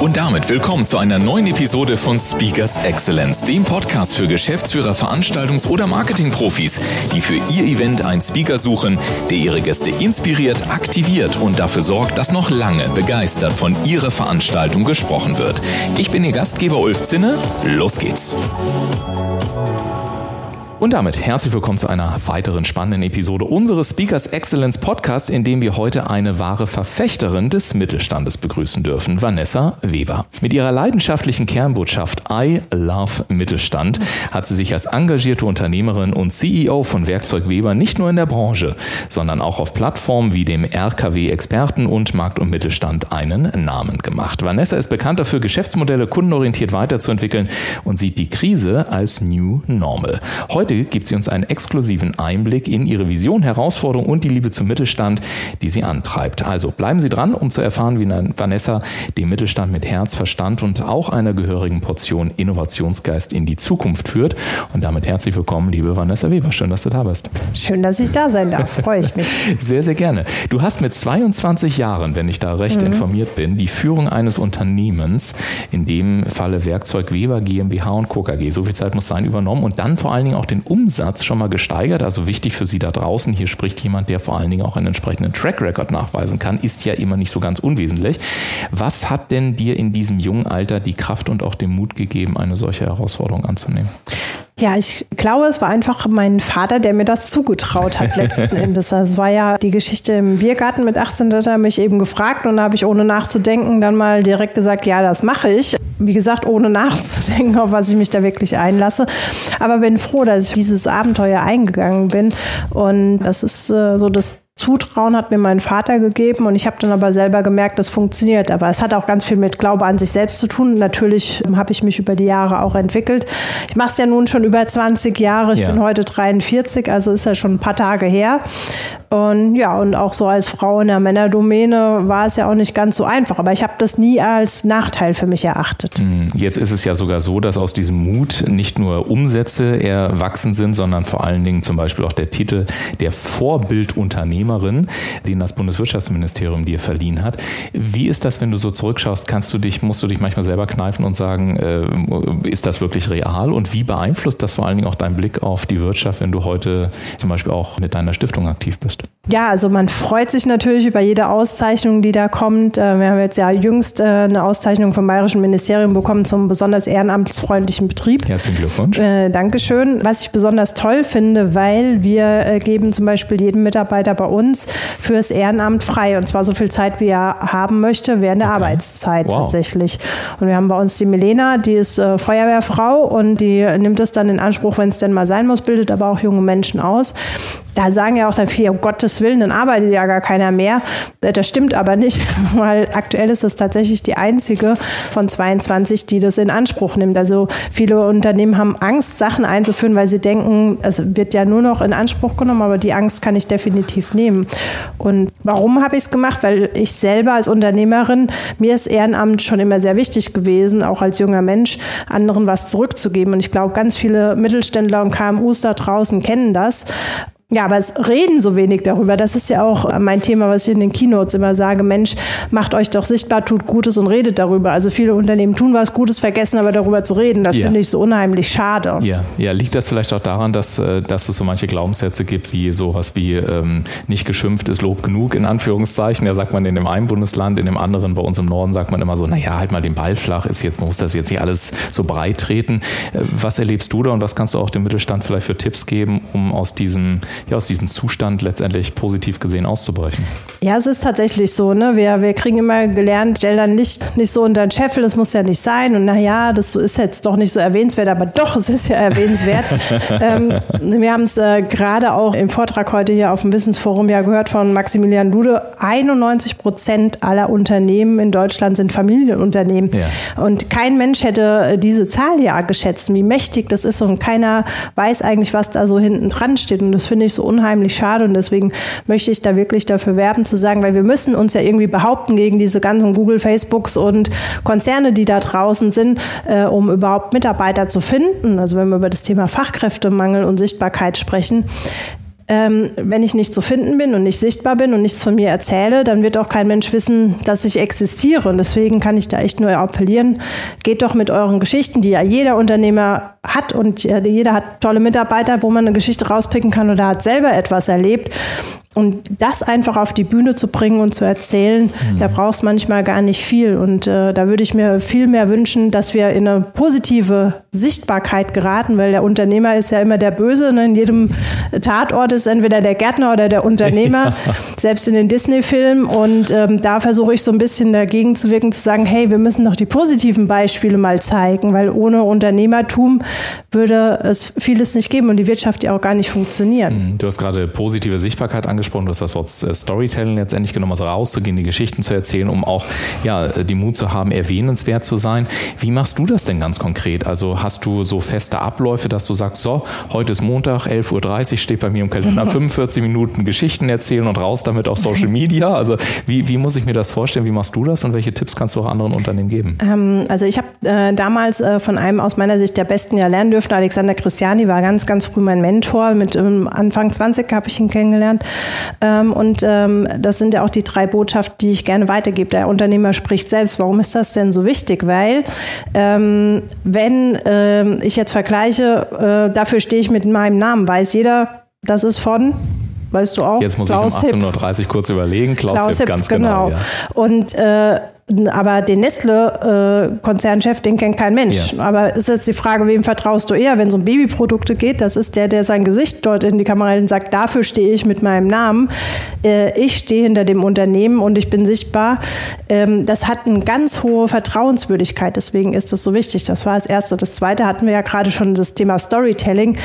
Und damit willkommen zu einer neuen Episode von Speakers Excellence, dem Podcast für Geschäftsführer, Veranstaltungs- oder Marketingprofis, die für ihr Event einen Speaker suchen, der ihre Gäste inspiriert, aktiviert und dafür sorgt, dass noch lange begeistert von ihrer Veranstaltung gesprochen wird. Ich bin Ihr Gastgeber Ulf Zinne. Los geht's. Und damit herzlich willkommen zu einer weiteren spannenden Episode unseres Speakers Excellence Podcast, in dem wir heute eine wahre Verfechterin des Mittelstandes begrüßen dürfen, Vanessa Weber. Mit ihrer leidenschaftlichen Kernbotschaft I Love Mittelstand hat sie sich als engagierte Unternehmerin und CEO von Werkzeug Weber nicht nur in der Branche, sondern auch auf Plattformen wie dem RKW Experten und Markt und Mittelstand einen Namen gemacht. Vanessa ist bekannt dafür, Geschäftsmodelle kundenorientiert weiterzuentwickeln und sieht die Krise als New Normal. Heute Heute gibt sie uns einen exklusiven Einblick in ihre Vision, Herausforderung und die Liebe zum Mittelstand, die sie antreibt. Also bleiben Sie dran, um zu erfahren, wie Vanessa den Mittelstand mit Herz, Verstand und auch einer gehörigen Portion Innovationsgeist in die Zukunft führt. Und damit herzlich willkommen, liebe Vanessa Weber. Schön, dass du da bist. Schön, dass ich da sein darf. Freue ich mich. Sehr, sehr gerne. Du hast mit 22 Jahren, wenn ich da recht mhm. informiert bin, die Führung eines Unternehmens, in dem Falle Werkzeug Weber GmbH und Co. KG, so viel Zeit muss sein, übernommen und dann vor allen Dingen auch den Umsatz schon mal gesteigert. Also wichtig für Sie da draußen, hier spricht jemand, der vor allen Dingen auch einen entsprechenden Track Record nachweisen kann, ist ja immer nicht so ganz unwesentlich. Was hat denn dir in diesem jungen Alter die Kraft und auch den Mut gegeben, eine solche Herausforderung anzunehmen? Ja, ich glaube, es war einfach mein Vater, der mir das zugetraut hat letzten Endes. Das war ja die Geschichte im Biergarten mit 18, da hat er mich eben gefragt und da habe ich ohne nachzudenken dann mal direkt gesagt, ja, das mache ich. Wie gesagt, ohne nachzudenken, auf was ich mich da wirklich einlasse. Aber bin froh, dass ich dieses Abenteuer eingegangen bin. Und das ist äh, so das Zutrauen hat mir mein Vater gegeben und ich habe dann aber selber gemerkt, das funktioniert. Aber es hat auch ganz viel mit Glaube an sich selbst zu tun. Natürlich habe ich mich über die Jahre auch entwickelt. Ich mache es ja nun schon über 20 Jahre. Ich ja. bin heute 43, also ist ja schon ein paar Tage her. Und ja, und auch so als Frau in der Männerdomäne war es ja auch nicht ganz so einfach. Aber ich habe das nie als Nachteil für mich erachtet. Hm, jetzt ist es ja sogar so, dass aus diesem Mut nicht nur Umsätze erwachsen sind, sondern vor allen Dingen zum Beispiel auch der Titel der Vorbildunternehmerin, den das Bundeswirtschaftsministerium dir verliehen hat. Wie ist das, wenn du so zurückschaust? Kannst du dich, musst du dich manchmal selber kneifen und sagen, äh, ist das wirklich real? Und wie beeinflusst das vor allen Dingen auch deinen Blick auf die Wirtschaft, wenn du heute zum Beispiel auch mit deiner Stiftung aktiv bist? podcast. Ja, also man freut sich natürlich über jede Auszeichnung, die da kommt. Äh, wir haben jetzt ja jüngst äh, eine Auszeichnung vom Bayerischen Ministerium bekommen zum besonders ehrenamtsfreundlichen Betrieb. Herzlichen Glückwunsch. Äh, Dankeschön. Was ich besonders toll finde, weil wir äh, geben zum Beispiel jedem Mitarbeiter bei uns fürs Ehrenamt frei. Und zwar so viel Zeit, wie er haben möchte, während der okay. Arbeitszeit wow. tatsächlich. Und wir haben bei uns die Milena, die ist äh, Feuerwehrfrau und die nimmt es dann in Anspruch, wenn es denn mal sein muss, bildet aber auch junge Menschen aus da sagen ja auch dann viele, um Gottes Willen, dann arbeitet ja gar keiner mehr. Äh, das stimmt aber nicht, weil aktuell ist es tatsächlich die einzige von 22, die das in Anspruch nimmt. Also viele Unternehmen haben Angst, Sachen einzuführen, weil sie denken, es wird ja nur noch in Anspruch genommen, aber die Angst kann ich definitiv nehmen. Und warum habe ich es gemacht? Weil ich selber als Unternehmerin, mir ist Ehrenamt schon immer sehr wichtig gewesen, auch als junger Mensch, anderen was zurückzugeben. Und ich glaube, ganz viele Mittelständler und KMUs da draußen kennen das. Ja, aber es reden so wenig darüber. Das ist ja auch mein Thema, was ich in den Keynotes immer sage. Mensch, macht euch doch sichtbar, tut Gutes und redet darüber. Also viele Unternehmen tun was Gutes, vergessen aber darüber zu reden. Das ja. finde ich so unheimlich schade. Ja. ja, liegt das vielleicht auch daran, dass, äh, dass es so manche Glaubenssätze gibt, wie sowas wie ähm, nicht geschimpft ist Lob genug, in Anführungszeichen. Ja, sagt man in dem einen Bundesland, in dem anderen, bei uns im Norden, sagt man immer so, naja, halt mal den Ball flach, ist jetzt, man muss das jetzt nicht alles so breit treten. Äh, was erlebst du da und was kannst du auch dem Mittelstand vielleicht für Tipps geben, um aus diesem ja, aus diesem Zustand letztendlich positiv gesehen auszubrechen? Ja, es ist tatsächlich so. Ne? Wir, wir kriegen immer gelernt, stell dann nicht, nicht so unter den Scheffel, das muss ja nicht sein. Und naja, das ist jetzt doch nicht so erwähnenswert, aber doch, es ist ja erwähnenswert. ähm, wir haben es äh, gerade auch im Vortrag heute hier auf dem Wissensforum ja gehört von Maximilian Lude. 91 Prozent aller Unternehmen in Deutschland sind Familienunternehmen. Ja. Und kein Mensch hätte äh, diese Zahl ja geschätzt, wie mächtig das ist. Und keiner weiß eigentlich, was da so hinten dran steht. Und das finde ich so unheimlich schade. Und deswegen möchte ich da wirklich dafür werben, zu sagen, weil wir müssen uns ja irgendwie behaupten gegen diese ganzen Google, Facebooks und Konzerne, die da draußen sind, äh, um überhaupt Mitarbeiter zu finden. Also wenn wir über das Thema Fachkräftemangel und Sichtbarkeit sprechen, ähm, wenn ich nicht zu finden bin und nicht sichtbar bin und nichts von mir erzähle, dann wird auch kein Mensch wissen, dass ich existiere. Und deswegen kann ich da echt nur appellieren, geht doch mit euren Geschichten, die ja jeder Unternehmer hat und jeder hat tolle Mitarbeiter, wo man eine Geschichte rauspicken kann oder hat selber etwas erlebt. Und das einfach auf die Bühne zu bringen und zu erzählen, mhm. da brauchst manchmal gar nicht viel. Und äh, da würde ich mir viel mehr wünschen, dass wir in eine positive Sichtbarkeit geraten, weil der Unternehmer ist ja immer der Böse. Ne? In jedem Tatort ist entweder der Gärtner oder der Unternehmer, ja. selbst in den Disney-Filmen. Und ähm, da versuche ich so ein bisschen dagegen zu wirken, zu sagen, hey, wir müssen doch die positiven Beispiele mal zeigen, weil ohne Unternehmertum würde es vieles nicht geben und die Wirtschaft ja auch gar nicht funktionieren. Mhm. Du hast gerade positive Sichtbarkeit angesprochen du hast das Wort äh, Storytelling letztendlich genommen, also rauszugehen, die Geschichten zu erzählen, um auch ja, die Mut zu haben, erwähnenswert zu sein. Wie machst du das denn ganz konkret? Also hast du so feste Abläufe, dass du sagst, so, heute ist Montag, 11.30 Uhr steht bei mir im Kalender, 45 Minuten Geschichten erzählen und raus damit auf Social Media? Also wie, wie muss ich mir das vorstellen? Wie machst du das und welche Tipps kannst du auch anderen Unternehmen geben? Ähm, also ich habe äh, damals äh, von einem aus meiner Sicht der Besten ja lernen dürfen, Alexander Christiani war ganz, ganz früh mein Mentor. Mit ähm, Anfang 20 habe ich ihn kennengelernt. Ähm, und ähm, das sind ja auch die drei Botschaften, die ich gerne weitergebe. Der Unternehmer spricht selbst. Warum ist das denn so wichtig? Weil ähm, wenn ähm, ich jetzt vergleiche, äh, dafür stehe ich mit meinem Namen, weiß jeder, das ist von weißt du auch. Jetzt muss Klaus ich um 18.30 Uhr kurz überlegen. Klaus, Klaus Hipp, ganz genau. genau ja. Und äh, aber den Nestle-Konzernchef, äh, den kennt kein Mensch. Ja. Aber ist jetzt die Frage, wem vertraust du eher, wenn es um Babyprodukte geht? Das ist der, der sein Gesicht dort in die Kamera hält und sagt, dafür stehe ich mit meinem Namen. Äh, ich stehe hinter dem Unternehmen und ich bin sichtbar. Ähm, das hat eine ganz hohe Vertrauenswürdigkeit. Deswegen ist das so wichtig. Das war das Erste. Das Zweite hatten wir ja gerade schon das Thema Storytelling.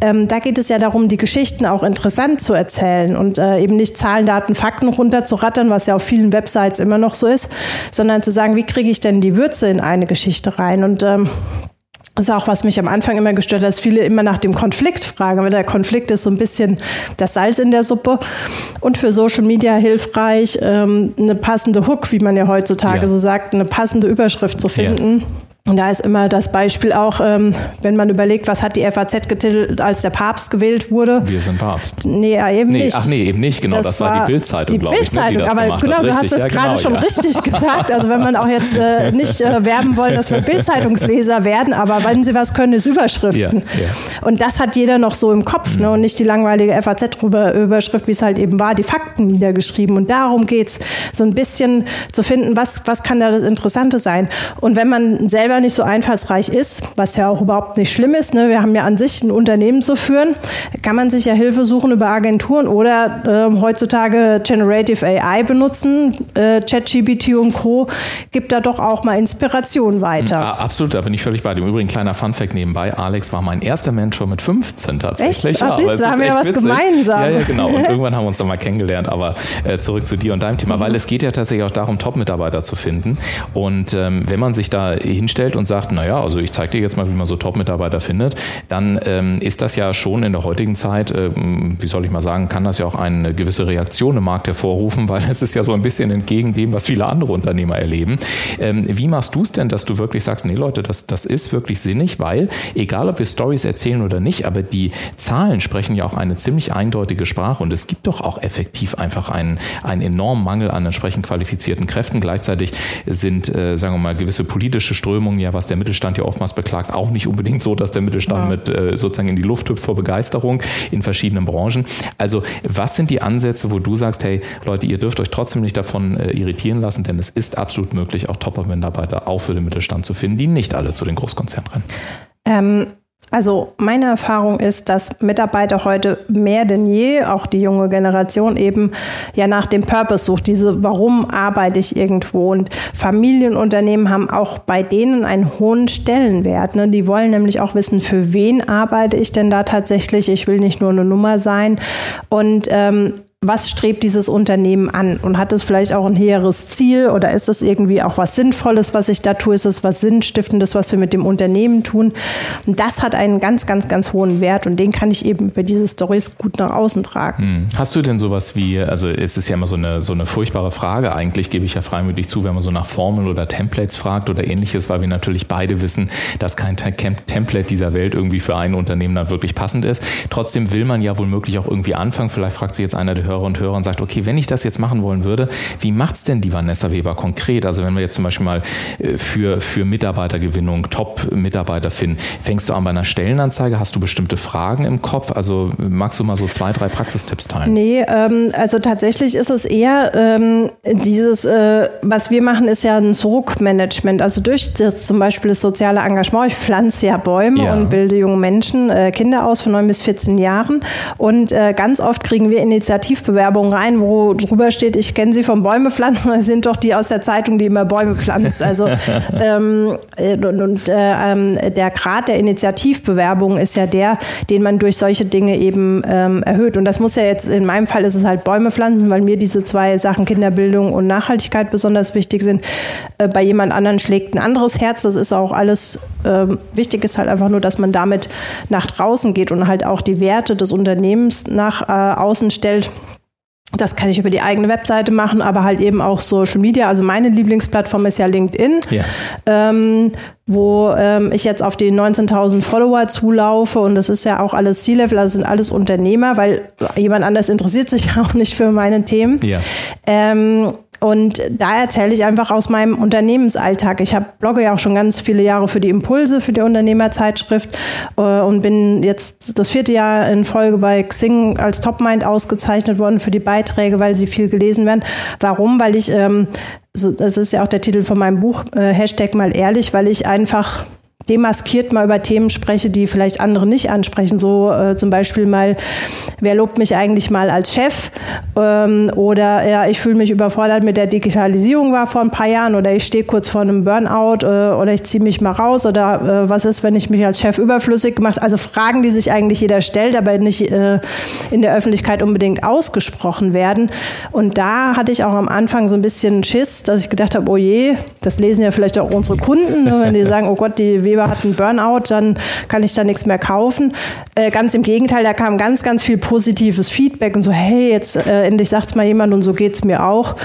Ähm, da geht es ja darum, die Geschichten auch interessant zu erzählen und äh, eben nicht Zahlen, Daten, Fakten runterzurattern, was ja auf vielen Websites immer noch so ist, sondern zu sagen, wie kriege ich denn die Würze in eine Geschichte rein? Und ähm, das ist auch, was mich am Anfang immer gestört hat, dass viele immer nach dem Konflikt fragen. Aber der Konflikt ist so ein bisschen das Salz in der Suppe. Und für Social Media hilfreich, ähm, eine passende Hook, wie man ja heutzutage ja. so sagt, eine passende Überschrift zu finden. Ja und da ist immer das Beispiel auch, ähm, wenn man überlegt, was hat die FAZ getitelt, als der Papst gewählt wurde. Wir sind Papst. Nee, ja, eben nee, nicht. Ach nee, eben nicht, genau. Das, das war die Bildzeitung, glaube ich. Die Bildzeitung, ne, aber genau, du hast es ja, gerade genau, schon ja. richtig gesagt. Also wenn man auch jetzt äh, nicht äh, werben wollen, dass wir Bildzeitungsleser werden, aber wenn sie was können, ist Überschriften. Und das hat jeder noch so im Kopf mhm. ne? und nicht die langweilige FAZ-Überschrift, wie es halt eben war, die Fakten niedergeschrieben. Und darum geht es, so ein bisschen zu finden, was, was kann da das Interessante sein. Und wenn man selber selber nicht so einfallsreich ist, was ja auch überhaupt nicht schlimm ist, ne? wir haben ja an sich ein Unternehmen zu führen, kann man sich ja Hilfe suchen über Agenturen oder äh, heutzutage Generative AI benutzen. Äh, ChatGPT und Co. gibt da doch auch mal Inspiration weiter. Ja, absolut, da bin ich völlig bei dem. Übrigen, kleiner Funfact nebenbei, Alex war mein erster Mentor mit 15 tatsächlich. Echt? Ach, ja, siehst, da haben wir ja was witzig. gemeinsam. Ja, ja, genau. Und irgendwann haben wir uns dann mal kennengelernt. Aber äh, zurück zu dir und deinem Thema, mhm. weil es geht ja tatsächlich auch darum, Top-Mitarbeiter zu finden. Und ähm, wenn man sich da hinstellt, hinstellt und sagt, naja, also ich zeige dir jetzt mal, wie man so Top-Mitarbeiter findet, dann ähm, ist das ja schon in der heutigen Zeit, ähm, wie soll ich mal sagen, kann das ja auch eine gewisse Reaktion im Markt hervorrufen, weil es ist ja so ein bisschen entgegen dem, was viele andere Unternehmer erleben. Ähm, wie machst du es denn, dass du wirklich sagst, nee Leute, das, das ist wirklich sinnig, weil egal, ob wir Stories erzählen oder nicht, aber die Zahlen sprechen ja auch eine ziemlich eindeutige Sprache und es gibt doch auch effektiv einfach einen, einen enormen Mangel an entsprechend qualifizierten Kräften. Gleichzeitig sind, äh, sagen wir mal, gewisse politische Strömungen ja, was der Mittelstand ja oftmals beklagt, auch nicht unbedingt so, dass der Mittelstand ja. mit äh, sozusagen in die Luft hüpft vor Begeisterung in verschiedenen Branchen. Also was sind die Ansätze, wo du sagst, hey Leute, ihr dürft euch trotzdem nicht davon äh, irritieren lassen, denn es ist absolut möglich, auch Top-Mitarbeiter auch für den Mittelstand zu finden, die nicht alle zu den Großkonzernen rennen. Ähm Also meine Erfahrung ist, dass Mitarbeiter heute mehr denn je, auch die junge Generation eben ja nach dem Purpose sucht, diese warum arbeite ich irgendwo und Familienunternehmen haben auch bei denen einen hohen Stellenwert. Ne? Die wollen nämlich auch wissen, für wen arbeite ich denn da tatsächlich. Ich will nicht nur eine Nummer sein und ähm, was strebt dieses Unternehmen an und hat es vielleicht auch ein hehres Ziel oder ist es irgendwie auch was Sinnvolles, was ich da tue? Ist es was Sinnstiftendes, was wir mit dem Unternehmen tun? Und das hat einen ganz, ganz, ganz hohen Wert und den kann ich eben über diese Stories gut nach außen tragen. Hm. Hast du denn sowas wie, also es ist ja immer so eine, so eine furchtbare Frage eigentlich, gebe ich ja freimütig zu, wenn man so nach Formeln oder Templates fragt oder ähnliches, weil wir natürlich beide wissen, dass kein Template dieser Welt irgendwie für ein Unternehmen dann wirklich passend ist. Trotzdem will man ja womöglich auch irgendwie anfangen. Vielleicht fragt sich jetzt einer der Hörer und Hörer und sagt, okay, wenn ich das jetzt machen wollen würde, wie macht es denn die Vanessa Weber konkret? Also wenn wir jetzt zum Beispiel mal äh, für, für Mitarbeitergewinnung, Top-Mitarbeiter finden, fängst du an bei einer Stellenanzeige? Hast du bestimmte Fragen im Kopf? Also magst du mal so zwei, drei Praxistipps teilen? Nee, ähm, also tatsächlich ist es eher ähm, dieses, äh, was wir machen, ist ja ein Zurückmanagement. Also durch das zum Beispiel das soziale Engagement. Ich pflanze ja Bäume ja. und bilde junge Menschen, äh, Kinder aus von 9 bis 14 Jahren. Und äh, ganz oft kriegen wir Initiativen Briefbewerbung rein, wo drüber steht, ich kenne Sie vom Bäume pflanzen. Das sind doch die aus der Zeitung, die immer Bäume pflanzt. Also ähm, und, und äh, ähm, der Grad der Initiativbewerbung ist ja der, den man durch solche Dinge eben ähm, erhöht. Und das muss ja jetzt, in meinem Fall ist es halt Bäume pflanzen, weil mir diese zwei Sachen Kinderbildung und Nachhaltigkeit besonders wichtig sind. Äh, bei jemand anderen schlägt ein anderes Herz. Das ist auch alles äh, wichtig, ist halt einfach nur, dass man damit nach draußen geht und halt auch die Werte des Unternehmens nach äh, außen stellt. Das kann ich über die eigene Webseite machen, aber halt eben auch Social Media. Also meine Lieblingsplattform ist ja LinkedIn, ja. Ähm, wo ähm, ich jetzt auf die 19.000 Follower zulaufe und das ist ja auch alles C-Level, also sind alles Unternehmer, weil jemand anders interessiert sich auch nicht für meine Themen. Ja. Ähm, und da erzähle ich einfach aus meinem Unternehmensalltag. Ich habe blogge ja auch schon ganz viele Jahre für die Impulse, für die Unternehmerzeitschrift äh, und bin jetzt das vierte Jahr in Folge bei Xing als Topmind ausgezeichnet worden für die Beiträge, weil sie viel gelesen werden. Warum? Weil ich, ähm, so, das ist ja auch der Titel von meinem Buch, äh, Hashtag mal ehrlich, weil ich einfach demaskiert mal über Themen spreche, die vielleicht andere nicht ansprechen. So äh, zum Beispiel mal, wer lobt mich eigentlich mal als Chef? Ähm, oder ja, ich fühle mich überfordert mit der Digitalisierung war vor ein paar Jahren oder ich stehe kurz vor einem Burnout äh, oder ich ziehe mich mal raus oder äh, was ist, wenn ich mich als Chef überflüssig gemacht? Also Fragen, die sich eigentlich jeder stellt, aber nicht äh, in der Öffentlichkeit unbedingt ausgesprochen werden. Und da hatte ich auch am Anfang so ein bisschen Schiss, dass ich gedacht habe, oh je, das lesen ja vielleicht auch unsere Kunden, ne, wenn die sagen, oh Gott, die Weber hat einen Burnout, dann kann ich da nichts mehr kaufen. Äh, ganz im Gegenteil, da kam ganz, ganz viel positives Feedback und so, hey, jetzt äh, endlich sagt es mal jemand und so geht es mir auch.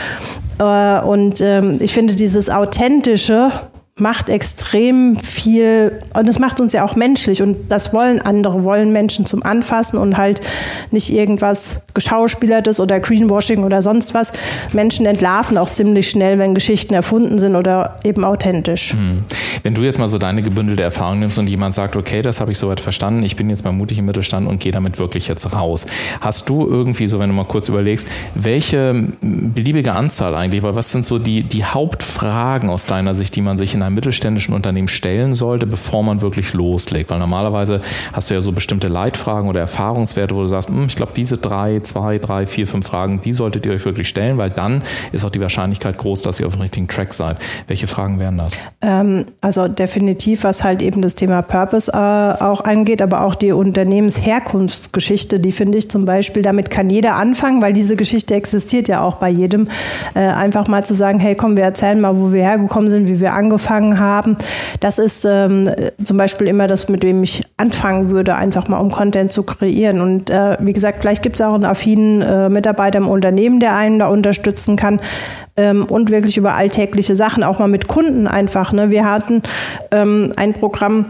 Äh, und ähm, ich finde dieses authentische, macht extrem viel und es macht uns ja auch menschlich und das wollen andere, wollen Menschen zum Anfassen und halt nicht irgendwas geschauspielertes oder Greenwashing oder sonst was. Menschen entlarven auch ziemlich schnell, wenn Geschichten erfunden sind oder eben authentisch. Hm. Wenn du jetzt mal so deine gebündelte Erfahrung nimmst und jemand sagt, okay, das habe ich soweit verstanden, ich bin jetzt mal mutig im Mittelstand und gehe damit wirklich jetzt raus. Hast du irgendwie so, wenn du mal kurz überlegst, welche beliebige Anzahl eigentlich, weil was sind so die, die Hauptfragen aus deiner Sicht, die man sich in einem mittelständischen Unternehmen stellen sollte, bevor man wirklich loslegt? Weil normalerweise hast du ja so bestimmte Leitfragen oder Erfahrungswerte, wo du sagst, hm, ich glaube, diese drei, zwei, drei, vier, fünf Fragen, die solltet ihr euch wirklich stellen, weil dann ist auch die Wahrscheinlichkeit groß, dass ihr auf dem richtigen Track seid. Welche Fragen wären das? Ähm, also definitiv, was halt eben das Thema Purpose äh, auch angeht, aber auch die Unternehmensherkunftsgeschichte, die finde ich zum Beispiel, damit kann jeder anfangen, weil diese Geschichte existiert ja auch bei jedem. Äh, einfach mal zu sagen, hey komm, wir erzählen mal, wo wir hergekommen sind, wie wir angefangen angefangen haben. Das ist ähm, zum Beispiel immer das, mit dem ich anfangen würde, einfach mal um Content zu kreieren. Und äh, wie gesagt, vielleicht gibt es auch einen affinen äh, Mitarbeiter im Unternehmen, der einen da unterstützen kann. Ähm, und wirklich über alltägliche Sachen, auch mal mit Kunden einfach. Ne? Wir hatten ähm, ein Programm,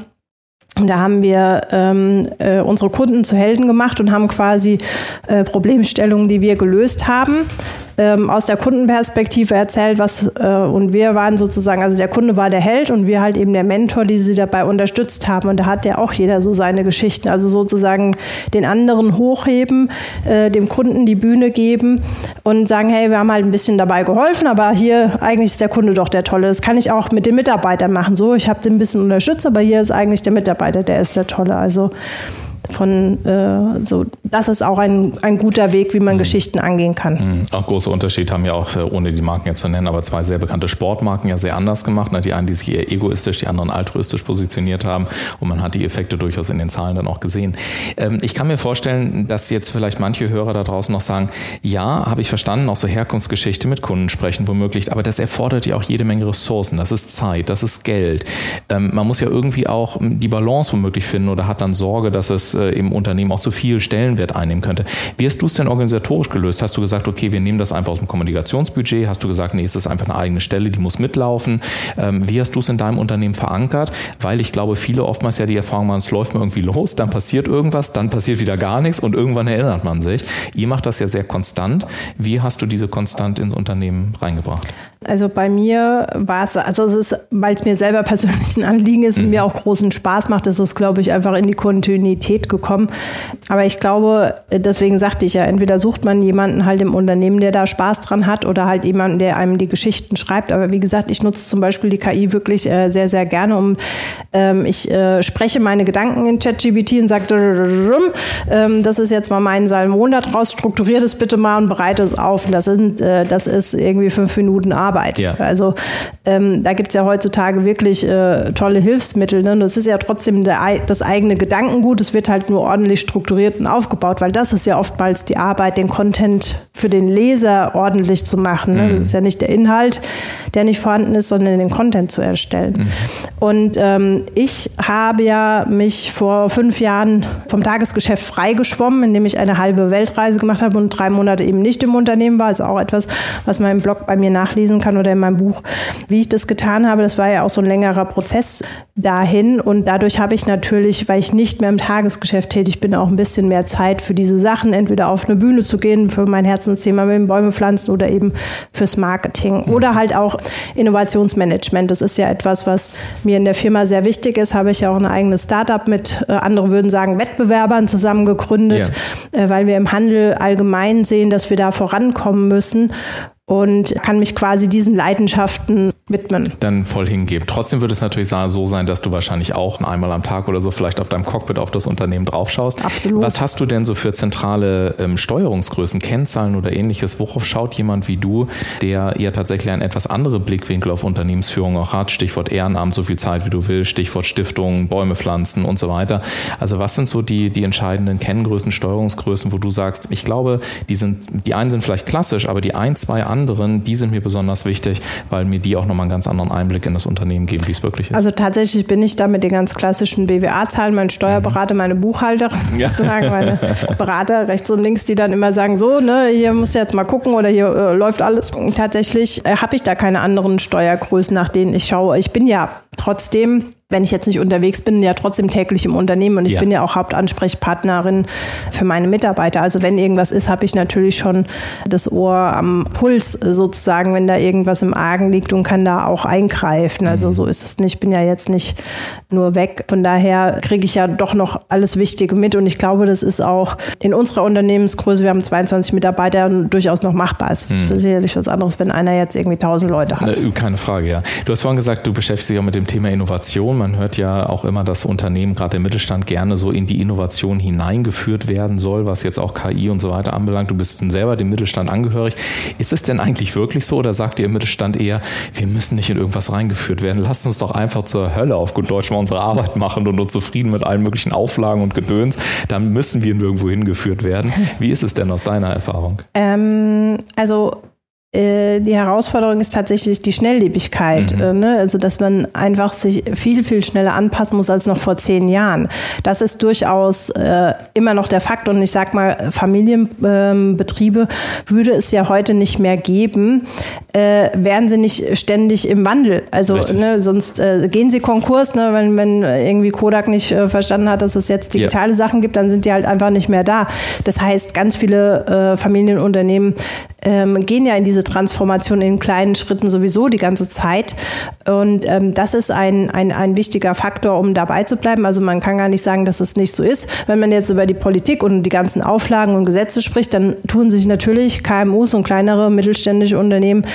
da haben wir ähm, äh, unsere Kunden zu Helden gemacht und haben quasi äh, Problemstellungen, die wir gelöst haben, ähm, aus der Kundenperspektive erzählt, was äh, und wir waren sozusagen, also der Kunde war der Held und wir halt eben der Mentor, die sie dabei unterstützt haben. Und da hat ja auch jeder so seine Geschichten, also sozusagen den anderen hochheben, äh, dem Kunden die Bühne geben und sagen, hey, wir haben halt ein bisschen dabei geholfen, aber hier eigentlich ist der Kunde doch der Tolle. Das kann ich auch mit den Mitarbeitern machen. So, ich habe den ein bisschen unterstützt, aber hier ist eigentlich der Mitarbeiter, der ist der Tolle. Also von äh, so, das ist auch ein, ein guter Weg, wie man mhm. Geschichten angehen kann. Mhm. Auch großer Unterschied haben ja auch, äh, ohne die Marken jetzt zu nennen, aber zwei sehr bekannte Sportmarken ja sehr anders gemacht. Ne? Die einen, die sich eher egoistisch, die anderen altruistisch positioniert haben und man hat die Effekte durchaus in den Zahlen dann auch gesehen. Ähm, ich kann mir vorstellen, dass jetzt vielleicht manche Hörer da draußen noch sagen, ja, habe ich verstanden, auch so Herkunftsgeschichte mit Kunden sprechen womöglich, aber das erfordert ja auch jede Menge Ressourcen. Das ist Zeit, das ist Geld. Ähm, man muss ja irgendwie auch die Balance womöglich finden oder hat dann Sorge, dass es äh, im Unternehmen auch zu viel Stellenwert einnehmen könnte. Wie hast du es denn organisatorisch gelöst? Hast du gesagt, okay, wir nehmen das einfach aus dem Kommunikationsbudget? Hast du gesagt, nee, es ist einfach eine eigene Stelle, die muss mitlaufen? Ähm, wie hast du es in deinem Unternehmen verankert? Weil ich glaube, viele oftmals ja die Erfahrung machen, es läuft mir irgendwie los, dann passiert irgendwas, dann passiert wieder gar nichts und irgendwann erinnert man sich. Ihr macht das ja sehr konstant. Wie hast du diese konstant ins Unternehmen reingebracht? Also bei mir war es, also es ist, weil es mir selber persönlich ein Anliegen ist und mhm. mir auch großen Spaß macht, ist es, glaube ich, einfach in die Kontinuität gekommen. Aber ich glaube, deswegen sagte ich ja, entweder sucht man jemanden halt im Unternehmen, der da Spaß dran hat oder halt jemanden, der einem die Geschichten schreibt. Aber wie gesagt, ich nutze zum Beispiel die KI wirklich äh, sehr, sehr gerne, um ähm, ich äh, spreche meine Gedanken in ChatGPT und sage, ähm, das ist jetzt mal mein Salmon da draus, strukturiert es bitte mal und bereite es auf. Und das sind, äh, das ist irgendwie fünf Minuten Arbeit. Ja. Also ähm, da gibt es ja heutzutage wirklich äh, tolle Hilfsmittel. Ne? Das ist ja trotzdem der, das eigene Gedankengut. Es wird halt nur ordentlich strukturiert und aufgebaut, weil das ist ja oftmals die Arbeit, den Content für den Leser ordentlich zu machen. Ne? Mhm. Das ist ja nicht der Inhalt, der nicht vorhanden ist, sondern den Content zu erstellen. Mhm. Und ähm, ich habe ja mich vor fünf Jahren vom Tagesgeschäft freigeschwommen, indem ich eine halbe Weltreise gemacht habe und drei Monate eben nicht im Unternehmen war. Also auch etwas, was man im Blog bei mir nachlesen kann oder in meinem Buch. Wie ich das getan habe, das war ja auch so ein längerer Prozess dahin. Und dadurch habe ich natürlich, weil ich nicht mehr im Tagesgeschäft tätig bin, auch ein bisschen mehr Zeit für diese Sachen, entweder auf eine Bühne zu gehen, für mein Herzensthema mit den Bäume pflanzen oder eben fürs Marketing oder halt auch Innovationsmanagement. Das ist ja etwas, was mir in der Firma sehr wichtig ist. Habe ich ja auch ein eigenes Startup mit, äh, andere würden sagen, Wettbewerbern zusammen gegründet, ja. äh, weil wir im Handel allgemein sehen, dass wir da vorankommen müssen und kann mich quasi diesen Leidenschaften widmen. Dann voll hingeben. Trotzdem wird es natürlich so sein, dass du wahrscheinlich auch einmal am Tag oder so vielleicht auf deinem Cockpit auf das Unternehmen draufschaust. Absolut. Was hast du denn so für zentrale ähm, Steuerungsgrößen, Kennzahlen oder ähnliches? Worauf schaut jemand wie du, der ja tatsächlich einen etwas anderen Blickwinkel auf Unternehmensführung auch hat? Stichwort Ehrenamt, so viel Zeit wie du willst, Stichwort Stiftung, Bäume pflanzen und so weiter. Also was sind so die, die entscheidenden Kenngrößen, Steuerungsgrößen, wo du sagst, ich glaube, die sind, die einen sind vielleicht klassisch, aber die ein, zwei anderen, die sind mir besonders wichtig, weil mir die auch nochmal einen ganz anderen Einblick in das Unternehmen geben, wie es wirklich ist. Also tatsächlich bin ich da mit den ganz klassischen BWA-Zahlen, mein Steuerberater, meine Buchhalterin, ja. sozusagen meine Berater rechts und links, die dann immer sagen, so, ne, hier musst du jetzt mal gucken oder hier äh, läuft alles. Tatsächlich äh, habe ich da keine anderen Steuergrößen, nach denen ich schaue. Ich bin ja trotzdem wenn ich jetzt nicht unterwegs bin, ja trotzdem täglich im Unternehmen und ich ja. bin ja auch Hauptansprechpartnerin für meine Mitarbeiter. Also wenn irgendwas ist, habe ich natürlich schon das Ohr am Puls sozusagen, wenn da irgendwas im Argen liegt und kann da auch eingreifen. Also mhm. so ist es nicht. Ich bin ja jetzt nicht nur weg. Von daher kriege ich ja doch noch alles Wichtige mit und ich glaube, das ist auch in unserer Unternehmensgröße, wir haben 22 Mitarbeiter, durchaus noch machbar. Es mhm. ist sicherlich was anderes, wenn einer jetzt irgendwie 1000 Leute hat. Keine Frage, ja. Du hast vorhin gesagt, du beschäftigst dich auch mit dem Thema Innovation man hört ja auch immer, dass Unternehmen, gerade der Mittelstand, gerne so in die Innovation hineingeführt werden soll, was jetzt auch KI und so weiter anbelangt. Du bist selber dem Mittelstand angehörig. Ist es denn eigentlich wirklich so oder sagt ihr im Mittelstand eher, wir müssen nicht in irgendwas reingeführt werden? Lasst uns doch einfach zur Hölle auf gut Deutsch mal unsere Arbeit machen und uns zufrieden mit allen möglichen Auflagen und Gedöns. Dann müssen wir nirgendwo hingeführt werden. Wie ist es denn aus deiner Erfahrung? Ähm, also die Herausforderung ist tatsächlich die Schnelllebigkeit. Mhm. Äh, ne? Also, dass man einfach sich viel, viel schneller anpassen muss als noch vor zehn Jahren. Das ist durchaus äh, immer noch der Fakt. Und ich sag mal, Familienbetriebe ähm, würde es ja heute nicht mehr geben, äh, wären sie nicht ständig im Wandel. Also ne, sonst äh, gehen sie Konkurs, ne, wenn, wenn irgendwie Kodak nicht äh, verstanden hat, dass es jetzt digitale ja. Sachen gibt, dann sind die halt einfach nicht mehr da. Das heißt, ganz viele äh, Familienunternehmen ähm, gehen ja in diese Transformation in kleinen Schritten sowieso die ganze Zeit. Und ähm, das ist ein, ein, ein wichtiger Faktor, um dabei zu bleiben. Also man kann gar nicht sagen, dass es nicht so ist. Wenn man jetzt über die Politik und die ganzen Auflagen und Gesetze spricht, dann tun sich natürlich KMUs und kleinere mittelständische Unternehmen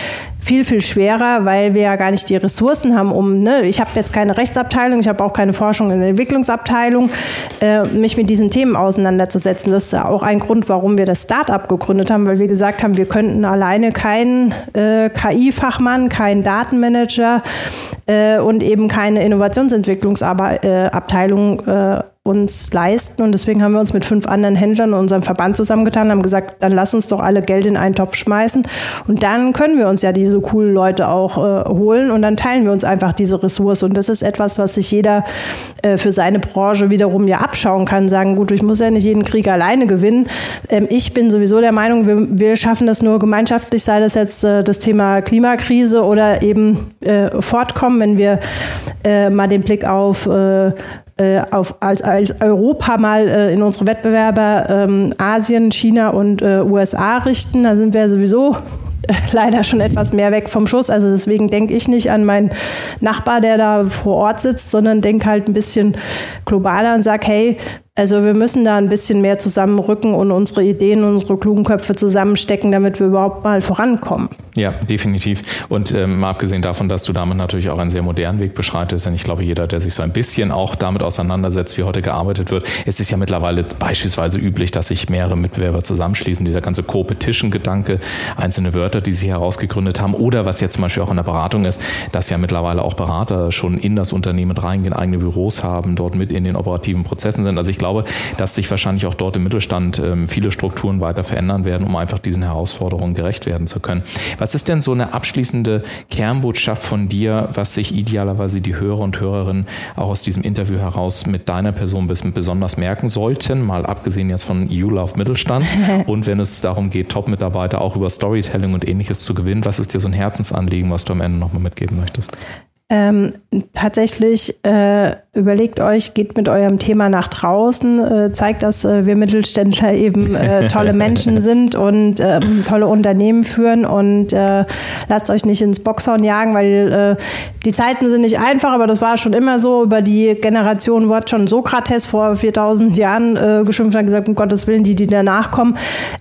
viel, viel schwerer, weil wir ja gar nicht die Ressourcen haben, um, ne, ich habe jetzt keine Rechtsabteilung, ich habe auch keine Forschung und Entwicklungsabteilung, äh, mich mit diesen Themen auseinanderzusetzen. Das ist ja auch ein Grund, warum wir das Start-up gegründet haben, weil wir gesagt haben, wir könnten alleine keinen äh, KI-Fachmann, keinen Datenmanager äh, und eben keine Innovationsentwicklungsabteilung äh, uns leisten. Und deswegen haben wir uns mit fünf anderen Händlern und unserem Verband zusammengetan haben gesagt, dann lass uns doch alle Geld in einen Topf schmeißen. Und dann können wir uns ja diese coolen Leute auch äh, holen und dann teilen wir uns einfach diese Ressource. Und das ist etwas, was sich jeder äh, für seine Branche wiederum ja abschauen kann. Sagen, gut, ich muss ja nicht jeden Krieg alleine gewinnen. Ähm, ich bin sowieso der Meinung, wir, wir schaffen das nur gemeinschaftlich, sei das jetzt äh, das Thema Klimakrise oder eben äh, Fortkommen, wenn wir äh, mal den Blick auf äh, auf, als, als Europa mal äh, in unsere Wettbewerber ähm, Asien, China und äh, USA richten. Da sind wir sowieso äh, leider schon etwas mehr weg vom Schuss. Also deswegen denke ich nicht an meinen Nachbar, der da vor Ort sitzt, sondern denke halt ein bisschen globaler und sage, hey, also wir müssen da ein bisschen mehr zusammenrücken und unsere Ideen, unsere klugen Köpfe zusammenstecken, damit wir überhaupt mal vorankommen. Ja, definitiv. Und ähm, mal abgesehen davon, dass du damit natürlich auch einen sehr modernen Weg beschreitest, denn ich glaube, jeder, der sich so ein bisschen auch damit auseinandersetzt, wie heute gearbeitet wird, es ist ja mittlerweile beispielsweise üblich, dass sich mehrere Mitbewerber zusammenschließen. Dieser ganze Co-Petition-Gedanke, einzelne Wörter, die sich herausgegründet haben, oder was jetzt zum Beispiel auch in der Beratung ist, dass ja mittlerweile auch Berater schon in das Unternehmen reingehen, eigene Büros haben, dort mit in den operativen Prozessen sind. Also ich glaube, glaube, dass sich wahrscheinlich auch dort im Mittelstand ähm, viele Strukturen weiter verändern werden, um einfach diesen Herausforderungen gerecht werden zu können. Was ist denn so eine abschließende Kernbotschaft von dir, was sich idealerweise die Hörer und Hörerinnen auch aus diesem Interview heraus mit deiner Person besonders merken sollten, mal abgesehen jetzt von You Love Mittelstand und wenn es darum geht, Top-Mitarbeiter auch über Storytelling und ähnliches zu gewinnen, was ist dir so ein Herzensanliegen, was du am Ende nochmal mitgeben möchtest? Ähm, tatsächlich äh, überlegt euch, geht mit eurem Thema nach draußen, äh, zeigt, dass äh, wir Mittelständler eben äh, tolle Menschen sind und ähm, tolle Unternehmen führen und lasst euch nicht ins Boxhorn jagen, weil die Zeiten sind nicht einfach, aber das war schon immer so. Über die Generation wurde schon Sokrates vor 4000 Jahren geschimpft und gesagt, um Gottes Willen, die, die danach kommen.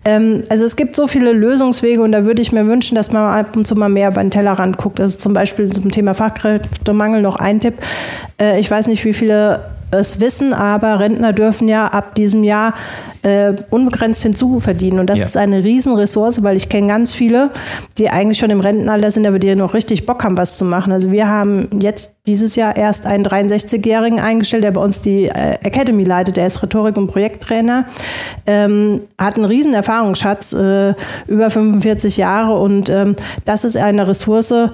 Ähm, also es gibt so viele Lösungswege und da würde ich mir wünschen, dass man ab und zu mal mehr über den Tellerrand guckt. Also zum Beispiel zum Thema Fachkräfte Fachkräftemangel noch ein Tipp. Ich weiß nicht, wie viele es wissen, aber Rentner dürfen ja ab diesem Jahr äh, unbegrenzt hinzuverdienen. Und das ja. ist eine Riesenressource, weil ich kenne ganz viele, die eigentlich schon im Rentenalter sind, aber die noch richtig Bock haben, was zu machen. Also wir haben jetzt dieses Jahr erst einen 63-Jährigen eingestellt, der bei uns die äh, Academy leitet. Der ist Rhetorik- und Projekttrainer, ähm, hat einen riesen Erfahrungsschatz, äh, über 45 Jahre. Und ähm, das ist eine Ressource, äh,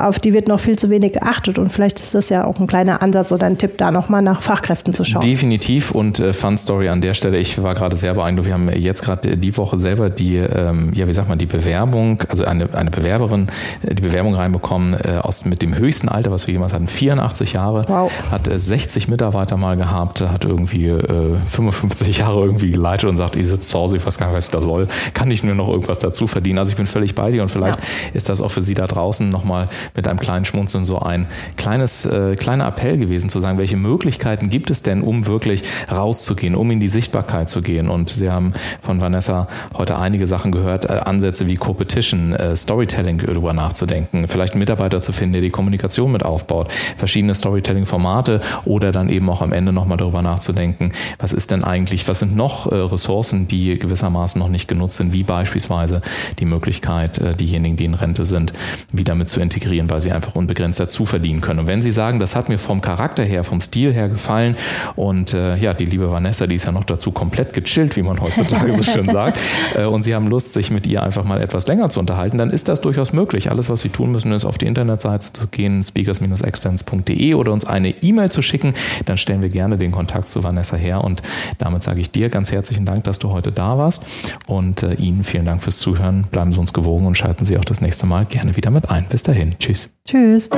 auf die wird noch viel zu wenig geachtet. Und vielleicht ist das ja auch ein kleiner Ansatz oder ein Tipp, da nochmal nach Fachkräften zu schauen. Definitiv. Und äh, Fun Story an der Stelle. Ich war gerade sehr beeindruckt. Wir haben jetzt gerade die Woche selber die, ähm, ja, wie sagt man, die Bewerbung, also eine, eine Bewerberin, äh, die Bewerbung reinbekommen äh, aus mit dem höchsten Alter, was wir jemals hatten, 84 Jahre, wow. hat äh, 60 Mitarbeiter mal gehabt, hat irgendwie äh, 55 Jahre irgendwie geleitet und sagt, ich sitze zu Hause, ich weiß gar nicht, was das soll, kann ich nur noch irgendwas dazu verdienen. Also ich bin völlig bei dir und vielleicht ja. ist das auch für Sie da draußen nochmal mit einem kleinen Schmunzeln so ein kleines, äh, kleiner Appell gewesen, zu sagen, welche Möglichkeiten gibt es denn, um wirklich rauszugehen, um in die Sichtbarkeit zu gehen. Und Sie haben von Vanessa heute einige Sachen gehört, äh, Ansätze wie Competition, äh, Storytelling darüber nachzudenken, vielleicht einen Mitarbeiter zu finden, der die Kommunikation mit aufbaut, verschiedene Storytelling-Formate oder dann eben auch am Ende nochmal darüber nachzudenken, was ist denn eigentlich, was sind noch äh, Ressourcen, die gewissermaßen noch nicht genutzt sind, wie beispielsweise die Möglichkeit, äh, diejenigen, die in Rente sind, wieder mit zu integrieren, weil sie einfach unbegrenzt dazu verdienen können. Und wenn Sie sagen, das hat mir vom Charakter her, vom Stil her gefallen und äh, ja, die liebe Vanessa, die ist ja noch dazu komplett gechillt, wie man heutzutage so schön sagt, äh, und Sie haben Lust, sich mit ihr einfach mal etwas länger zu unterhalten, dann ist das durchaus möglich. Alles, was Sie tun müssen, ist auf die Internetseite zu gehen, speakers-excellence.de oder uns eine E-Mail zu schicken. Dann stellen wir gerne den Kontakt zu Vanessa her. Und damit sage ich dir ganz herzlichen Dank, dass du heute da warst. Und äh, Ihnen vielen Dank fürs Zuhören. Bleiben Sie uns gewogen und schalten Sie auch das nächste Mal gerne wieder mit ein. Bis dahin. Tschüss. Tschüss.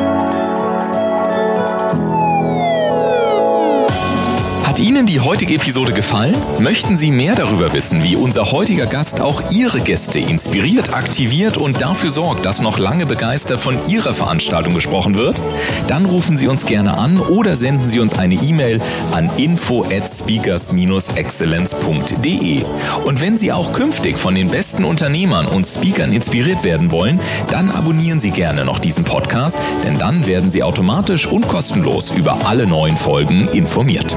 Ihnen die heutige Episode gefallen? Möchten Sie mehr darüber wissen, wie unser heutiger Gast auch Ihre Gäste inspiriert, aktiviert und dafür sorgt, dass noch lange begeistert von Ihrer Veranstaltung gesprochen wird? Dann rufen Sie uns gerne an oder senden Sie uns eine E-Mail an info at speakers-excellence.de. Und wenn Sie auch künftig von den besten Unternehmern und Speakern inspiriert werden wollen, dann abonnieren Sie gerne noch diesen Podcast, denn dann werden Sie automatisch und kostenlos über alle neuen Folgen informiert.